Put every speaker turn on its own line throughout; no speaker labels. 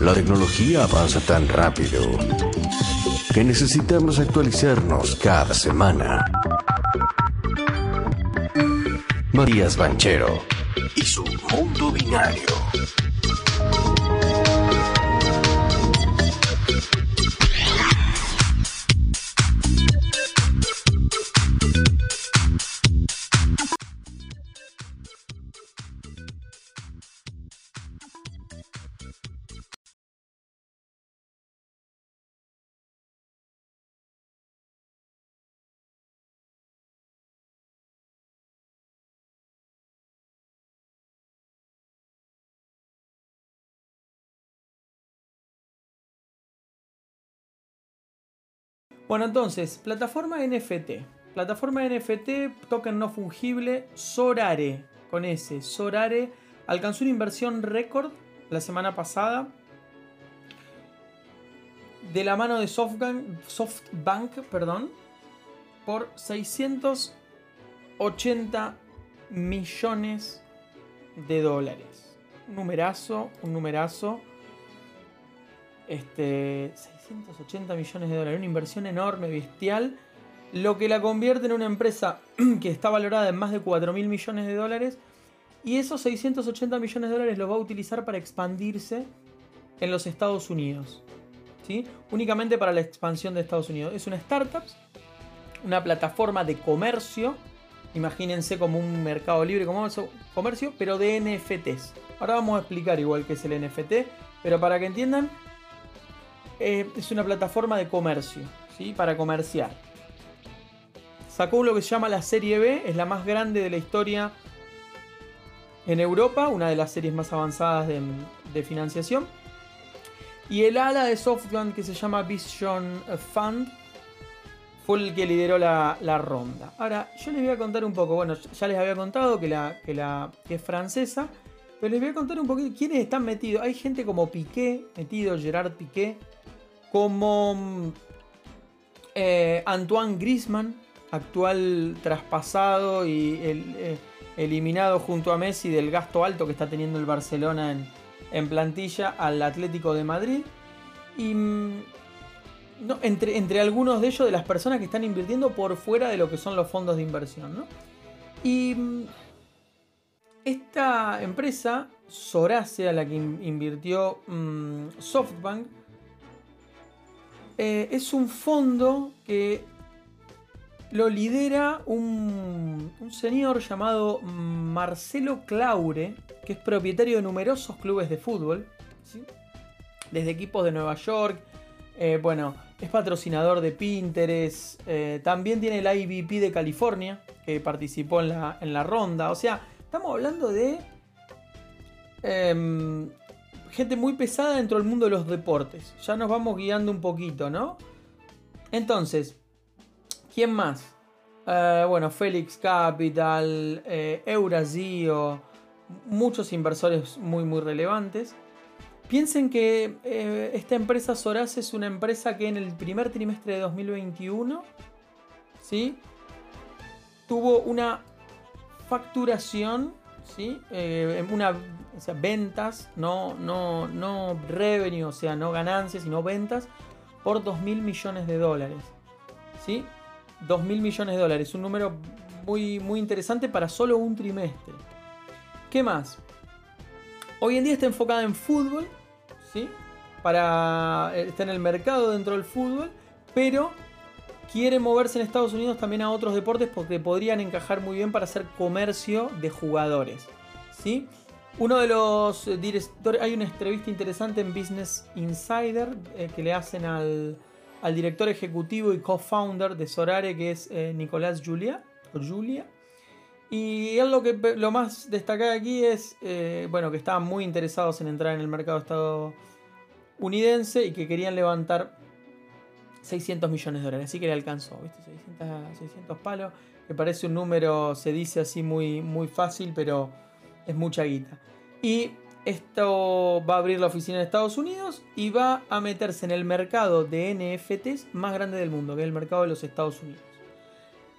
La tecnología avanza tan rápido que necesitamos actualizarnos cada semana. Matías Banchero y su mundo binario.
Bueno, entonces, plataforma NFT. Plataforma NFT, token no fungible, Sorare, con S, Sorare, alcanzó una inversión récord la semana pasada de la mano de SoftBank, SoftBank perdón, por 680 millones de dólares. Un numerazo, un numerazo. Este, 680 millones de dólares, una inversión enorme, bestial, lo que la convierte en una empresa que está valorada en más de 4 mil millones de dólares. Y esos 680 millones de dólares los va a utilizar para expandirse en los Estados Unidos. ¿sí? Únicamente para la expansión de Estados Unidos. Es una startup, una plataforma de comercio. Imagínense como un mercado libre, como comercio, pero de NFTs. Ahora vamos a explicar igual qué es el NFT, pero para que entiendan, eh, es una plataforma de comercio, ¿sí? para comerciar. Sacó lo que se llama la Serie B, es la más grande de la historia en Europa, una de las series más avanzadas de, financiación. Y el ala de SoftBank que se llama Vision Fund fue el que lideró la, ronda. Ahora, yo les voy a contar un poco, bueno, ya les había contado que, la, que, la, que es francesa, pero les voy a contar un poquito quiénes están metidos. Hay gente como Piqué, metido, Gerard Piqué, como eh, Antoine Grisman, actual traspasado y eh, eliminado junto a Messi del gasto alto que está teniendo el Barcelona en, plantilla al Atlético de Madrid. Y mm, entre, entre, algunos de ellos, de las personas que están invirtiendo por fuera de lo que son los fondos de inversión. Y mm, esta empresa, Sorace, a la que invirtió mm, SoftBank, eh, es un fondo que lo lidera un, señor llamado Marcelo Claure, que es propietario de numerosos clubes de fútbol, desde equipos de Nueva York, eh, bueno, es patrocinador de Pinterest, eh, también tiene el IVP de California, que participó en la, en la ronda, o sea, estamos hablando de em, gente muy pesada dentro del mundo de los deportes. Ya nos vamos guiando un poquito, ¿no? Entonces, ¿quién más? Eh, bueno, Félix Capital, eh, Eurasio, muchos inversores muy, muy relevantes. Piensen que eh, esta empresa Soraz es una empresa que en el primer trimestre de 2021 ¿sí? tuvo una facturación ¿sí? Eh, una, ventas, no, no, no revenue, o sea, no ganancias, sino ventas por 2 mil millones de dólares. ¿sí? 2 mil millones de dólares, un número muy, muy interesante para solo un trimestre. ¿Qué más? Hoy en día está enfocada en fútbol, ¿sí? Para, eh, está en el mercado dentro del fútbol, pero quiere moverse en Estados Unidos también a otros deportes porque podrían encajar muy bien para hacer comercio de jugadores. ¿sí? Uno de los directores, hay una entrevista interesante en Business Insider eh, que le hacen al, director ejecutivo y co-founder de Sorare, que es eh, Nicolás Julia, Julia. Y él lo que lo más destacado aquí es eh, bueno, que estaban muy interesados en entrar en el mercado estadounidense y que querían levantar 600 millones de dólares. Así que le alcanzó, ¿viste? 600, palos. Me parece un número, se dice así muy, muy fácil, pero es mucha guita. Y esto va a abrir la oficina en Estados Unidos y va a meterse en el mercado de NFTs más grande del mundo, que es el mercado de los Estados Unidos.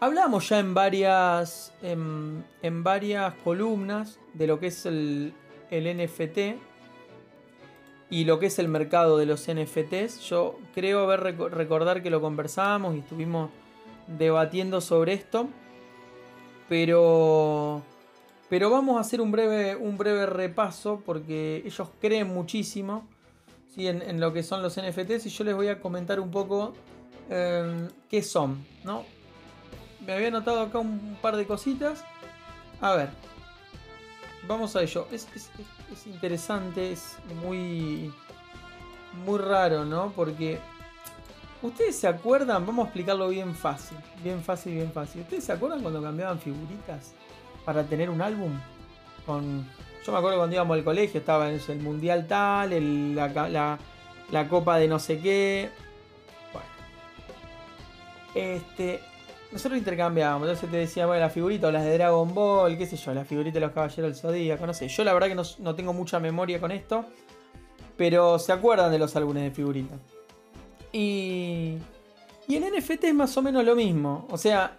Hablamos ya en varias, en, varias columnas de lo que es el, NFT y lo que es el mercado de los NFTs. Yo creo haber recordar que lo conversamos y estuvimos debatiendo sobre esto. Pero, pero vamos a hacer un breve, un breve repaso porque ellos creen muchísimo ¿sí? en, lo que son los NFTs y yo les voy a comentar un poco eh, qué son. ¿no? me había notado acá un par de cositas. A ver. Vamos a ello. Es, interesante, es muy. Muy raro, ¿no? Porque. ¿Ustedes se acuerdan? Vamos a explicarlo bien fácil. Bien fácil, bien fácil. ¿Ustedes se acuerdan cuando cambiaban figuritas para tener un álbum? Con. Yo me acuerdo cuando íbamos al colegio, estaba en el mundial tal, la, la copa de no sé qué. Bueno. Este, nosotros intercambiábamos, entonces te decía, bueno, las figuritas o las de Dragon Ball, qué sé yo, las figuritas de los Caballeros del Zodíaco, no sé. Yo la verdad que no, tengo mucha memoria con esto, pero se acuerdan de los álbumes de figuritas. Y, y en NFT es más o menos lo mismo, o sea,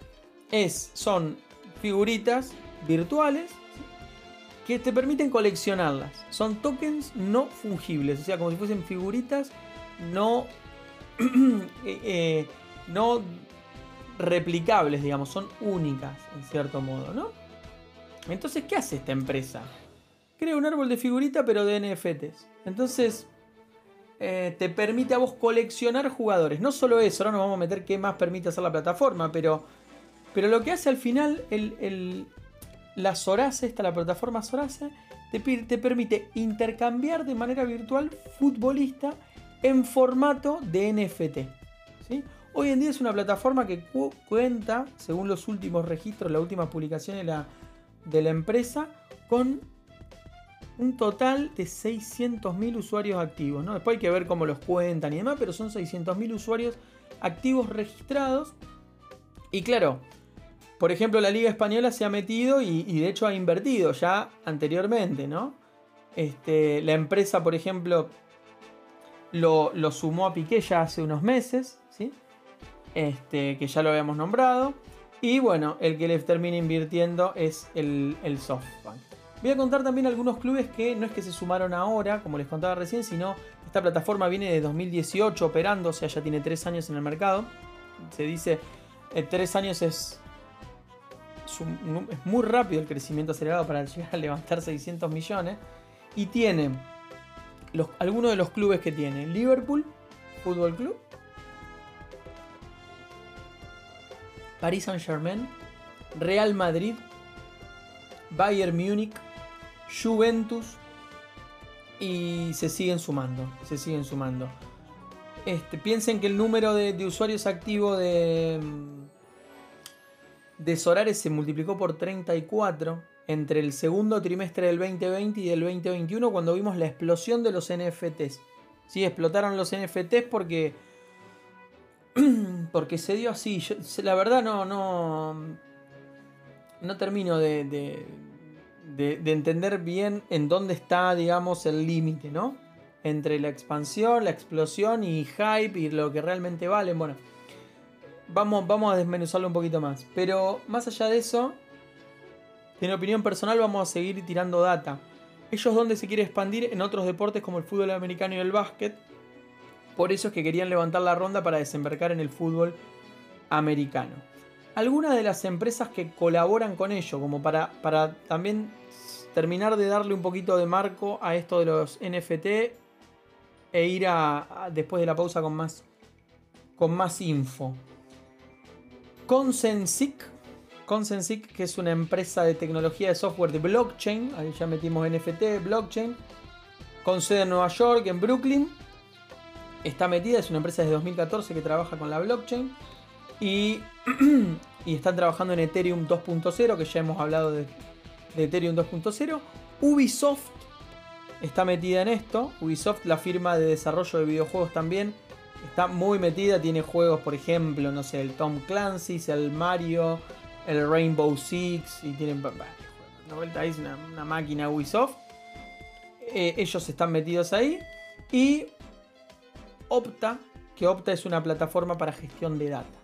es, son figuritas virtuales que te permiten coleccionarlas. Son tokens no fungibles, o sea, como si fuesen figuritas no... Eh, eh, no replicables, digamos, son únicas en cierto modo, ¿no? Entonces, ¿qué hace esta empresa? Crea un árbol de figurita pero de NFTs. Entonces, eh, te permite a vos coleccionar jugadores. No solo eso, ahora nos vamos a meter qué más permite hacer la plataforma, pero, pero lo que hace al final el, la Sorace, esta la plataforma Sorace, te, te permite intercambiar de manera virtual futbolista en formato de NFT. ¿sí? Hoy en día es una plataforma que cuenta, según los últimos registros, la última publicación de la, empresa, con un total de 600.000 usuarios activos. Después hay que ver cómo los cuentan y demás, pero son 600.000 usuarios activos registrados. Y claro, por ejemplo, la Liga Española se ha metido y, de hecho ha invertido ya anteriormente. Este, la empresa, por ejemplo, lo, sumó a Piqué ya hace unos meses. Este, que ya lo habíamos nombrado. Y bueno, el que les termina invirtiendo es el, SoftBank. Voy a contar también algunos clubes que no es que se sumaron ahora, como les contaba recién, sino esta plataforma viene de 2018 operando, o sea, ya tiene 3 años en el mercado. Se dice, 3 eh, años es, es, muy rápido el crecimiento acelerado para llegar a levantar 600 millones. Y tiene algunos de los clubes que tiene. Liverpool, Fútbol Club, Paris Saint-Germain, Real Madrid, Bayern Múnich, Juventus y se siguen sumando, se siguen sumando. Este, piensen que el número de, usuarios activos de, de Solares se multiplicó por 34 entre el segundo trimestre del 2020 y del 2021 cuando vimos la explosión de los NFTs. Sí, explotaron los NFTs porque porque se dio así. la verdad no, no, no termino de, de, entender bien en dónde está, digamos, el límite, ¿no? Entre la expansión, la explosión y hype y lo que realmente valen. Bueno, vamos, vamos a desmenuzarlo un poquito más. Pero más allá de eso, en opinión personal vamos a seguir tirando data. Ellos donde se quiere expandir en otros deportes como el fútbol americano y el básquet por eso es que querían levantar la ronda para desembarcar en el fútbol americano. Algunas de las empresas que colaboran con ello, como para, para también terminar de darle un poquito de marco a esto de los NFT e ir a, después de la pausa con más, con más info. Consensic, Consensic, que es una empresa de tecnología de software de blockchain, ahí ya metimos NFT, blockchain, con sede en Nueva York, en Brooklyn, está metida, es una empresa desde 2014 que trabaja con la blockchain y, y están trabajando en Ethereum 2.0, que ya hemos hablado de, Ethereum 2.0. Ubisoft está metida en esto. Ubisoft, la firma de desarrollo de videojuegos también, está muy metida. Tiene juegos, por ejemplo, no sé, el Tom Clancy's, el Mario, el Rainbow Six. Y tienen. Vuelta es una, máquina Ubisoft. Eh, ellos están metidos ahí. Y Opta, que Opta es una plataforma para gestión de data.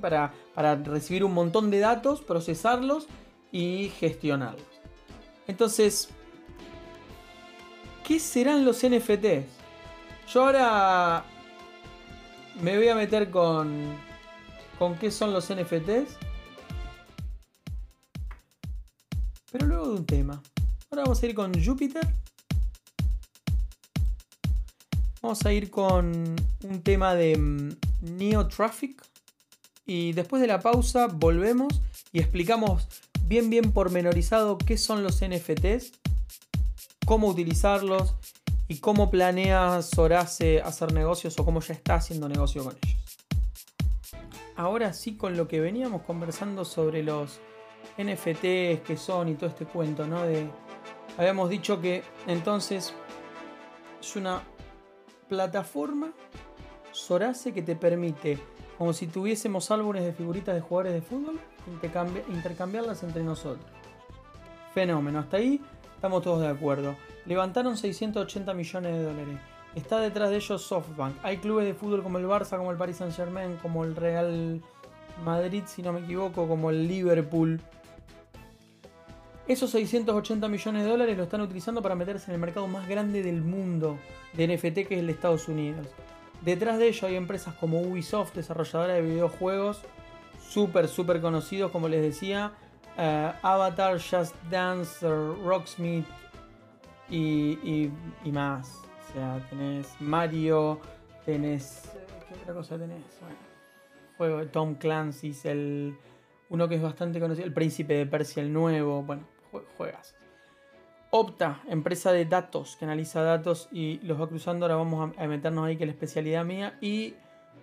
para, para recibir un montón de datos, procesarlos y gestionarlos. Entonces, ¿qué serán los NFTs? Yo ahora me voy a meter con, con qué son los NFTs. Pero luego de un tema. Ahora vamos a ir con Júpiter. Vamos a ir con un tema de mm, Neo Traffic. Y después de la pausa volvemos y explicamos bien bien pormenorizado qué son los NFTs, cómo utilizarlos y cómo planea Sorace hacer negocios o cómo ya está haciendo negocio con ellos. Ahora sí con lo que veníamos conversando sobre los NFTs que son y todo este cuento, ¿no? De, habíamos dicho que entonces es una plataforma Sorace que te permite, como si tuviésemos álbumes de figuritas de jugadores de fútbol, intercambiarlas entre nosotros. Fenómeno, hasta ahí estamos todos de acuerdo. Levantaron 680 millones de dólares. Está detrás de ellos SoftBank. Hay clubes de fútbol como el Barça, como el Paris Saint Germain, como el Real Madrid, si no me equivoco, como el Liverpool. Esos 680 millones de dólares lo están utilizando para meterse en el mercado más grande del mundo de NFT, que es el de Estados Unidos. Detrás de ello hay empresas como Ubisoft, desarrolladora de videojuegos, súper, súper conocidos, como les decía. Eh, Avatar, Just Dance, Rocksmith, y, más. O sea, tenés Mario, tenés. ¿Qué otra cosa tenés? Bueno, juego de Tom Clancy's, el. Uno que es bastante conocido, el Príncipe de Persia, el nuevo. Bueno, juegas. Opta, empresa de datos que analiza datos y los va cruzando. Ahora vamos a, meternos ahí que es la especialidad mía. Y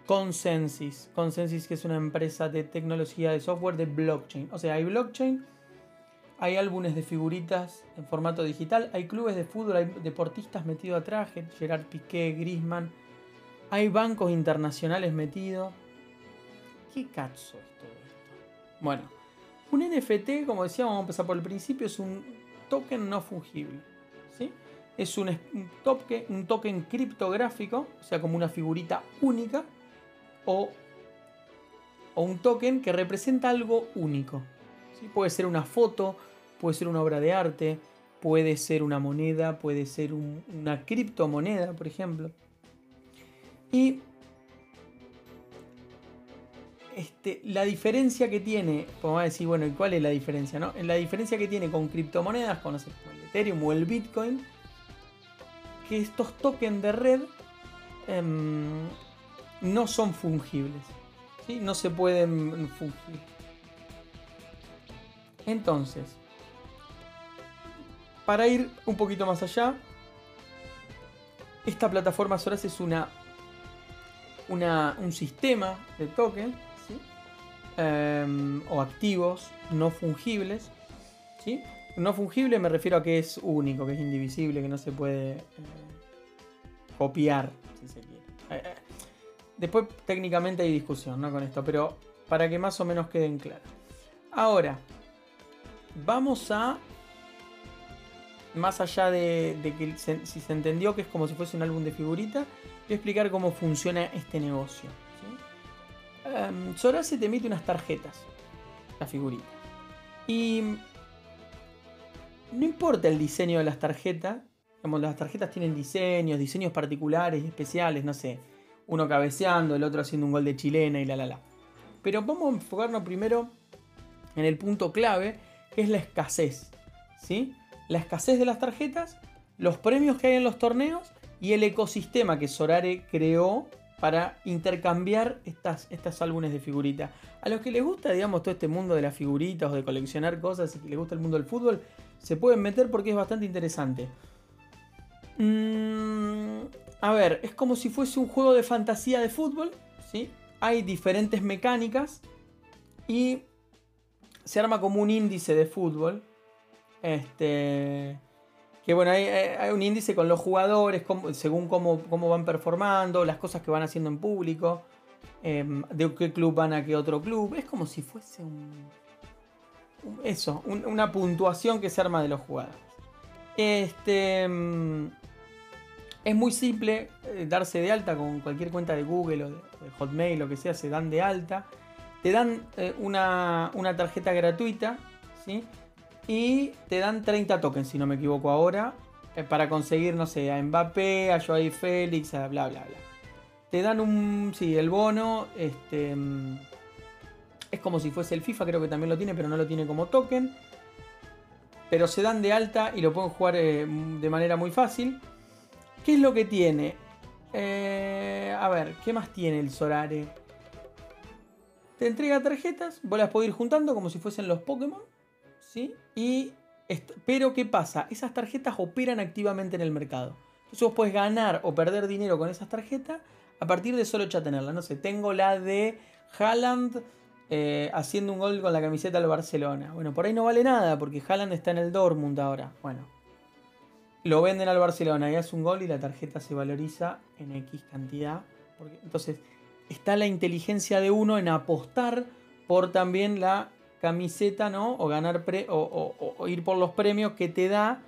Consensus. Consensus que es una empresa de tecnología de software de blockchain. O sea, hay blockchain hay álbumes de figuritas en formato digital, hay clubes de fútbol, hay deportistas metidos atrás, Gerard Piqué, Grisman, hay bancos internacionales metidos. ¿Qué cacho es todo esto? Bueno, un NFT, como decíamos, vamos a empezar por el principio, es un token no fungible. ¿sí? Es un, token, criptográfico, o sea, como una figurita única, o un token que representa algo único. Puede ser una foto, puede ser una obra de arte, puede ser una moneda, puede ser una criptomoneda, por ejemplo. Y este, la diferencia que tiene, vamos a decir, bueno, ¿cuál es la diferencia? No? La diferencia que tiene con criptomonedas, con, el Ethereum o el Bitcoin, que estos tokens de red em, no son fungibles. ¿sí? No se pueden fungir. Entonces, para ir un poquito más allá, esta plataforma Soras es una, un sistema de token em, o activos no fungibles. ¿sí? No fungible me refiero a que es único, que es indivisible, que no se puede eh, copiar, si se quiere. Eh, eh, después técnicamente hay discusión con esto, pero para que más o menos queden claros. Ahora, vamos a. Más allá de, que si se entendió que es como si fuese un álbum de figuritas, voy a explicar cómo funciona este negocio. Em, Sorace te emite unas tarjetas, la figurita. Y no importa el diseño de las tarjetas, como las tarjetas tienen diseños, diseños particulares especiales, no sé, uno cabeceando, el otro haciendo un gol de chilena y la la la. Pero vamos a enfocarnos primero en el punto clave, es la escasez. ¿sí? La escasez de las tarjetas, los premios que hay en los torneos y el ecosistema que Sorare creó para intercambiar estas, estas álbumes de figuritas. A los que les gusta, digamos, todo este mundo de las figuritas o de coleccionar cosas y que les gusta el mundo del fútbol, se pueden meter porque es bastante interesante. Mm, a ver, es como si fuese un juego de fantasía de fútbol, ¿sí? Hay diferentes mecánicas y se arma como un índice de fútbol. Este. Que bueno, hay, un índice con los jugadores, según cómo, van performando, las cosas que van haciendo en público, em, de qué club van a qué otro club. Es como si fuese un. eso, una puntuación que se arma de los jugadores. Este. Em, es muy simple eh, darse de alta con cualquier cuenta de Google o de, Hotmail, lo que sea, se dan de alta te dan eh, una, tarjeta gratuita, ¿sí? Y te dan 30 tokens, si no me equivoco ahora, eh, para conseguir, no sé, a Mbappé, a Joao Félix, a bla, bla, bla. Te dan un, sí, el bono, este... Mm, es como si fuese el FIFA, creo que también lo tiene, pero no lo tiene como token. Pero se dan de alta y lo pueden jugar eh, de manera muy fácil. ¿Qué es lo que tiene? a ver, ¿qué más tiene el Sorare? Te entrega tarjetas, vos las podés ir juntando como si fuesen los Pokémon. Y pero ¿qué pasa? Esas tarjetas operan activamente en el mercado. Entonces vos puedes ganar o perder dinero con esas tarjetas a partir de solo ya tenerlas. No sé, tengo la de Haaland eh, haciendo un gol con la camiseta del Barcelona. Bueno, por ahí no vale nada porque Haaland está en el Dortmund ahora. Bueno, lo venden al Barcelona y hace un gol y la tarjeta se valoriza en X cantidad. entonces, está la inteligencia de uno en apostar por también la camiseta, ¿no? O ganar o, ir por los premios que te da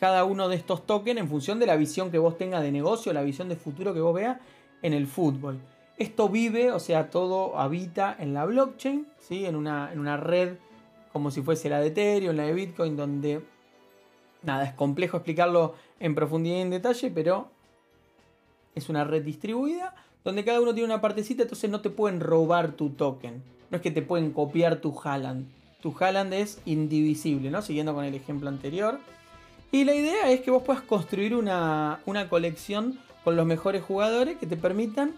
cada uno de estos tokens en función de la visión que vos tengas de negocio, la visión de futuro que vos veas en el fútbol. Esto vive, o sea, todo habita en la blockchain, ¿sí? en, una, en una red como si fuese la de Ethereum, la de Bitcoin, donde nada, es complejo explicarlo en profundidad y en detalle, pero es una red distribuida donde cada uno tiene una partecita, entonces no te pueden robar tu token. No es que te pueden copiar tu Haaland. Tu Haaland es indivisible, ¿no? Siguiendo con el ejemplo anterior. Y la idea es que vos puedas construir una, una colección con los mejores jugadores que te permitan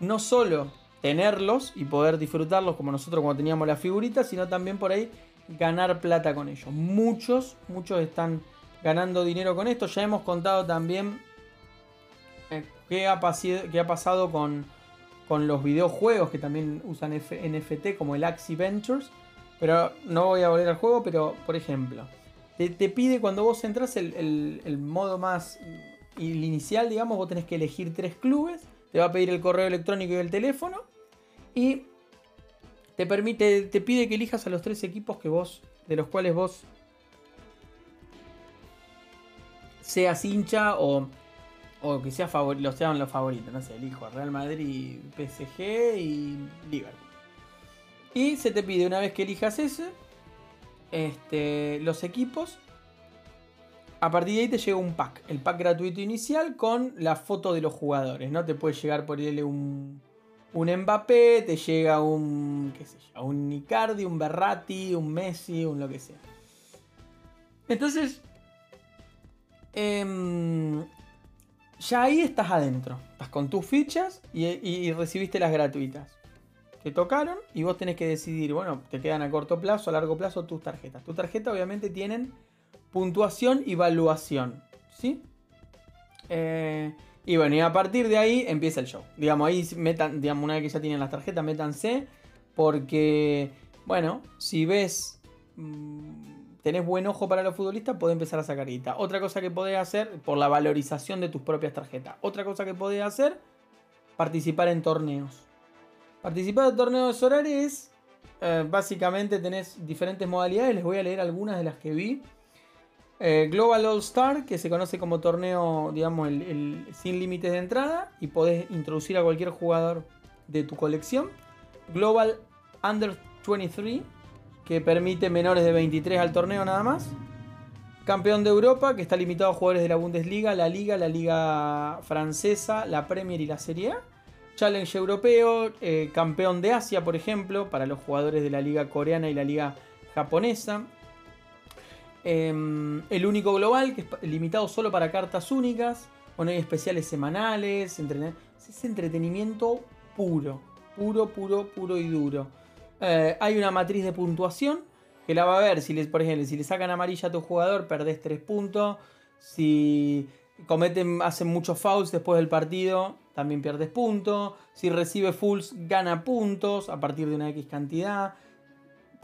no solo tenerlos y poder disfrutarlos como nosotros cuando teníamos las figuritas, sino también por ahí ganar plata con ellos. Muchos, muchos están ganando dinero con esto. Ya hemos contado también eh, qué, ha qué ha pasado con, con los videojuegos que también usan NFT como el Axie Ventures. Pero no voy a volver al juego, pero por ejemplo, te, pide cuando vos entras el, modo más el inicial, digamos, vos tenés que elegir tres clubes, te va a pedir el correo electrónico y el teléfono y te permite, te pide que elijas a los tres equipos que vos, de los cuales vos seas hincha o o que sea los sean los favoritos, no sé, elijo Real Madrid, PSG y Liverpool. Y se te pide una vez que elijas ese, este, los equipos. A partir de ahí te llega un pack, el pack gratuito inicial con la foto de los jugadores, ¿no? Te puede llegar por él un, un Mbappé, te llega un, qué sé yo, un Icardi, un Berratti, un Messi, un lo que sea. Entonces, eh, ya ahí estás adentro. Estás con tus fichas y, recibiste las gratuitas. Te tocaron y vos tenés que decidir, bueno, te quedan a corto plazo, a largo plazo tus tarjetas. Tus tarjetas obviamente tienen puntuación y evaluación. ¿Sí? Eh, y bueno, y a partir de ahí empieza el show. Digamos, ahí metan, digamos, una vez que ya tienen las tarjetas, métanse. Porque, bueno, si ves... Mm, tenés buen ojo para los futbolistas, podés empezar a sacar guita. Otra cosa que podés hacer, por la valorización de tus propias tarjetas. Otra cosa que podés hacer, participar en torneos. Participar en torneos horarios eh, básicamente tenés diferentes modalidades. Les voy a leer algunas de las que vi. Eh, Global All Star, que se conoce como torneo, digamos, sin límites de entrada. Y podés introducir a cualquier jugador de tu colección. Global Under 23 que permite menores de 23 al torneo nada más. Campeón de Europa, que está limitado a jugadores de la Bundesliga, la Liga, la Liga Francesa, la Premier y la Serie A. Challenge Europeo, eh, campeón de Asia, por ejemplo, para los jugadores de la Liga Coreana y la Liga Japonesa. Em, el único global, que es limitado solo para cartas únicas. Bueno, hay especiales semanales. Es entretenimiento puro. Puro, puro, puro y duro. Eh, hay una matriz de puntuación que la va a ver. Si les, por ejemplo, si le sacan amarilla a tu jugador, perdés 3 puntos. Si cometen, hacen muchos fouls después del partido, también pierdes puntos. Si recibe fulls, gana puntos a partir de una X cantidad.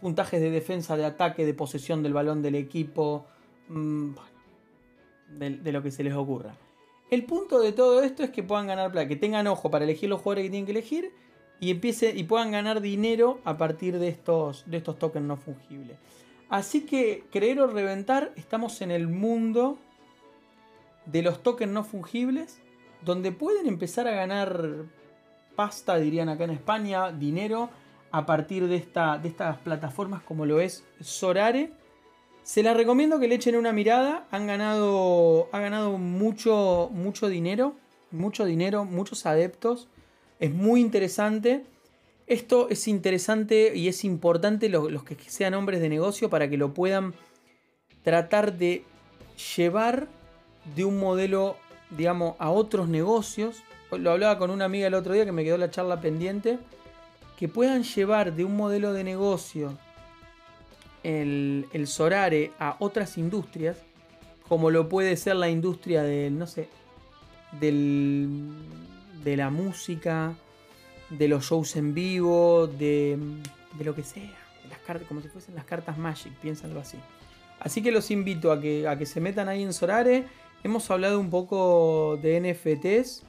Puntajes de defensa, de ataque, de posesión del balón del equipo. Mm, de, lo que se les ocurra. El punto de todo esto es que puedan ganar plata, que tengan ojo para elegir los jugadores que tienen que elegir y, empiece, y puedan ganar dinero a partir de estos, de estos tokens no fungibles. Así que, creer o reventar, estamos en el mundo de los tokens no fungibles, donde pueden empezar a ganar pasta, dirían acá en España, dinero, a partir de, esta, de estas plataformas como lo es Sorare. Se las recomiendo que le echen una mirada. Han ganado, ha ganado mucho, mucho dinero. Mucho dinero, muchos adeptos. Es muy interesante. Esto es interesante y es importante los, que sean hombres de negocio para que lo puedan tratar de llevar de un modelo, digamos, a otros negocios. Lo hablaba con una amiga el otro día que me quedó la charla pendiente. Que puedan llevar de un modelo de negocio el, el Sorare a otras industrias, como lo puede ser la industria del, no sé, del, de la música, de los shows en vivo, de, de lo que sea, las cartas, como si fuesen las cartas Magic, piénsalo así. Así que los invito a que, a que se metan ahí en Sorare. Hemos hablado un poco de NFTs.